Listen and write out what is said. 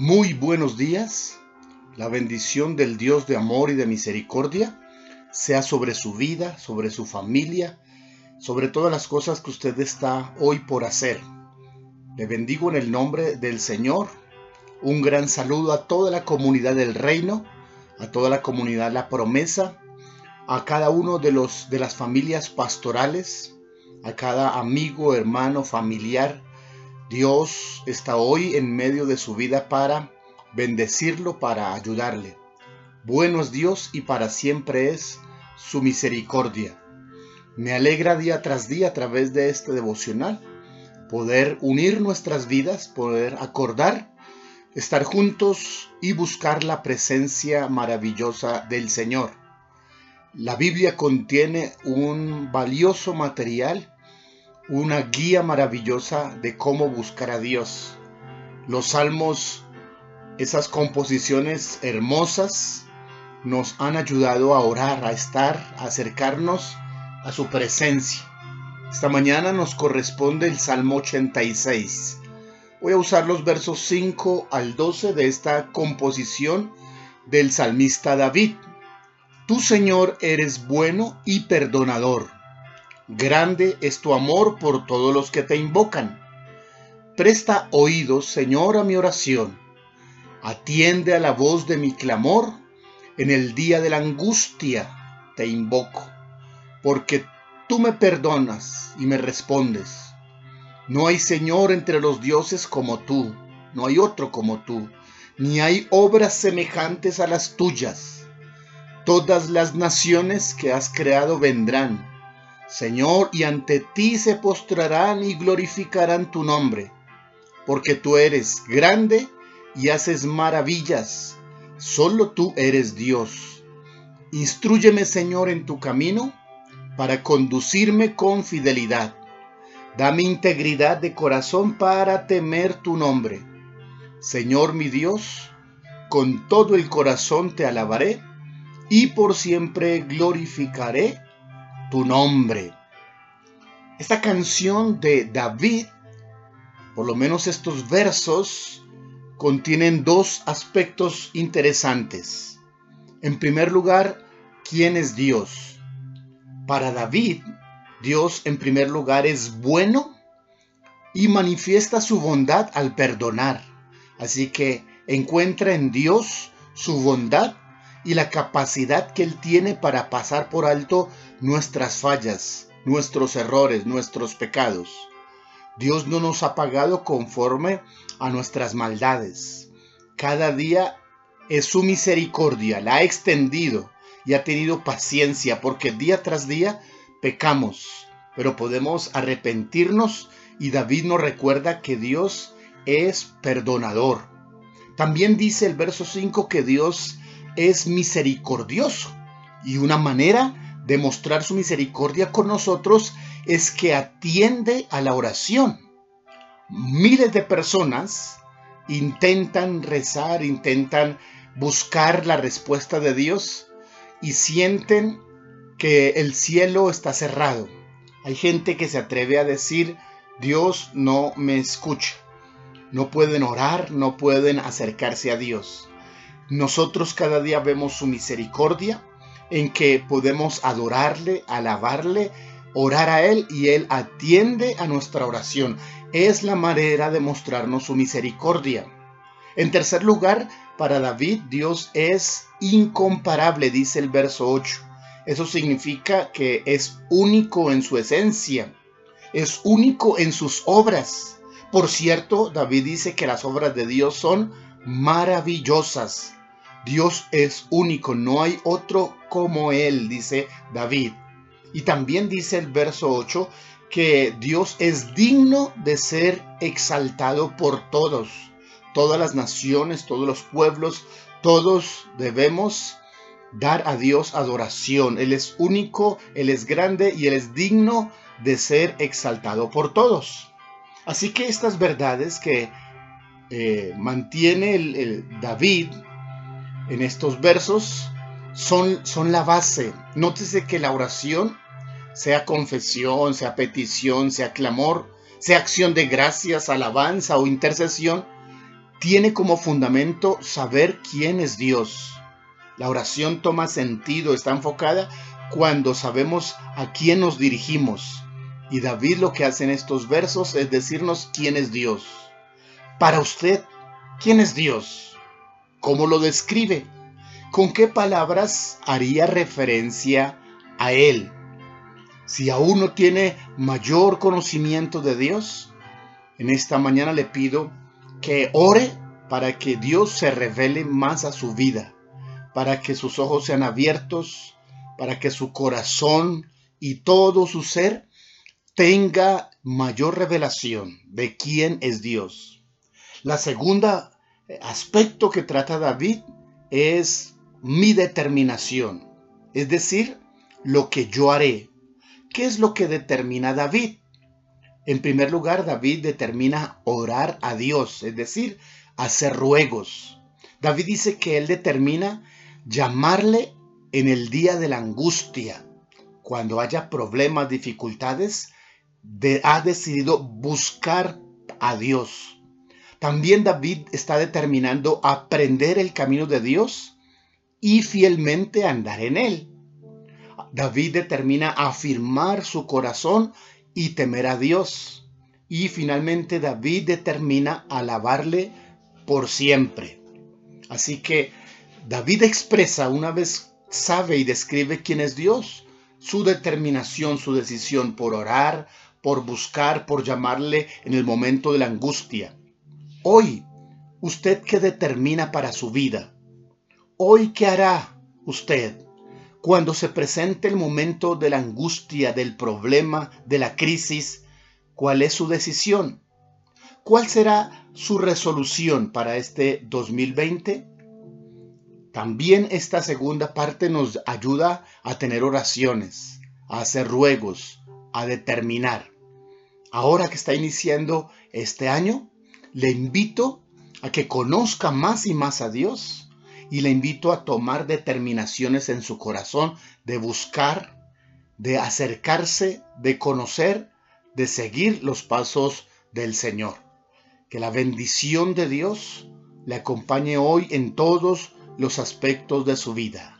Muy buenos días. La bendición del Dios de amor y de misericordia sea sobre su vida, sobre su familia, sobre todas las cosas que usted está hoy por hacer. Le bendigo en el nombre del Señor. Un gran saludo a toda la comunidad del reino, a toda la comunidad La Promesa, a cada uno de los de las familias pastorales, a cada amigo, hermano, familiar Dios está hoy en medio de su vida para bendecirlo, para ayudarle. Bueno es Dios y para siempre es su misericordia. Me alegra día tras día a través de este devocional poder unir nuestras vidas, poder acordar, estar juntos y buscar la presencia maravillosa del Señor. La Biblia contiene un valioso material una guía maravillosa de cómo buscar a Dios. Los salmos, esas composiciones hermosas, nos han ayudado a orar, a estar, a acercarnos a su presencia. Esta mañana nos corresponde el Salmo 86. Voy a usar los versos 5 al 12 de esta composición del salmista David. Tú, Señor, eres bueno y perdonador Grande es tu amor por todos los que te invocan. Presta oídos, Señor, a mi oración. Atiende a la voz de mi clamor. En el día de la angustia te invoco, porque tú me perdonas y me respondes. No hay Señor entre los dioses como tú, no hay otro como tú, ni hay obras semejantes a las tuyas. Todas las naciones que has creado vendrán Señor, y ante ti se postrarán y glorificarán tu nombre, porque tú eres grande y haces maravillas, solo tú eres Dios. Instrúyeme, Señor, en tu camino, para conducirme con fidelidad. Dame integridad de corazón para temer tu nombre. Señor mi Dios, con todo el corazón te alabaré y por siempre glorificaré tu nombre. Esta canción de David, por lo menos estos versos, contienen dos aspectos interesantes. En primer lugar, ¿quién es Dios? Para David, Dios en primer lugar es bueno y manifiesta su bondad al perdonar. Así que encuentra en Dios su bondad y la capacidad que Él tiene para pasar por alto nuestras fallas, nuestros errores, nuestros pecados. Dios no nos ha pagado conforme a nuestras maldades. Cada día es su misericordia, la ha extendido y ha tenido paciencia porque día tras día pecamos, pero podemos arrepentirnos y David nos recuerda que Dios es perdonador. También dice el verso 5 que Dios es misericordioso y una manera de mostrar su misericordia con nosotros es que atiende a la oración. Miles de personas intentan rezar, intentan buscar la respuesta de Dios y sienten que el cielo está cerrado. Hay gente que se atreve a decir, Dios no me escucha. No pueden orar, no pueden acercarse a Dios. Nosotros cada día vemos su misericordia en que podemos adorarle, alabarle, orar a Él y Él atiende a nuestra oración. Es la manera de mostrarnos su misericordia. En tercer lugar, para David Dios es incomparable, dice el verso 8. Eso significa que es único en su esencia, es único en sus obras. Por cierto, David dice que las obras de Dios son maravillosas. Dios es único, no hay otro como Él, dice David. Y también dice el verso 8 que Dios es digno de ser exaltado por todos. Todas las naciones, todos los pueblos, todos debemos dar a Dios adoración. Él es único, Él es grande y Él es digno de ser exaltado por todos. Así que estas verdades que eh, mantiene el David en estos versos son, son la base. Nótese que la oración, sea confesión, sea petición, sea clamor, sea acción de gracias, alabanza o intercesión, tiene como fundamento saber quién es Dios. La oración toma sentido, está enfocada cuando sabemos a quién nos dirigimos. Y David lo que hace en estos versos es decirnos quién es Dios. Para usted, ¿quién es Dios? ¿Cómo lo describe? ¿Con qué palabras haría referencia a Él? Si aún no tiene mayor conocimiento de Dios, en esta mañana le pido que ore para que Dios se revele más a su vida, para que sus ojos sean abiertos, para que su corazón y todo su ser tenga mayor revelación de quién es Dios. La segunda aspecto que trata David es mi determinación, es decir, lo que yo haré. ¿Qué es lo que determina David? En primer lugar, David determina orar a Dios, es decir, hacer ruegos. David dice que él determina llamarle en el día de la angustia, cuando haya problemas, dificultades, ha decidido buscar a Dios. También David está determinando aprender el camino de Dios y fielmente andar en él. David determina afirmar su corazón y temer a Dios. Y finalmente David determina alabarle por siempre. Así que David expresa una vez sabe y describe quién es Dios, su determinación, su decisión por orar, por buscar, por llamarle en el momento de la angustia. Hoy, ¿usted qué determina para su vida? Hoy, ¿qué hará usted cuando se presente el momento de la angustia, del problema, de la crisis? ¿Cuál es su decisión? ¿Cuál será su resolución para este 2020? También esta segunda parte nos ayuda a tener oraciones, a hacer ruegos, a determinar. Ahora que está iniciando este año, le invito a que conozca más y más a Dios y le invito a tomar determinaciones en su corazón de buscar, de acercarse, de conocer, de seguir los pasos del Señor. Que la bendición de Dios le acompañe hoy en todos los aspectos de su vida.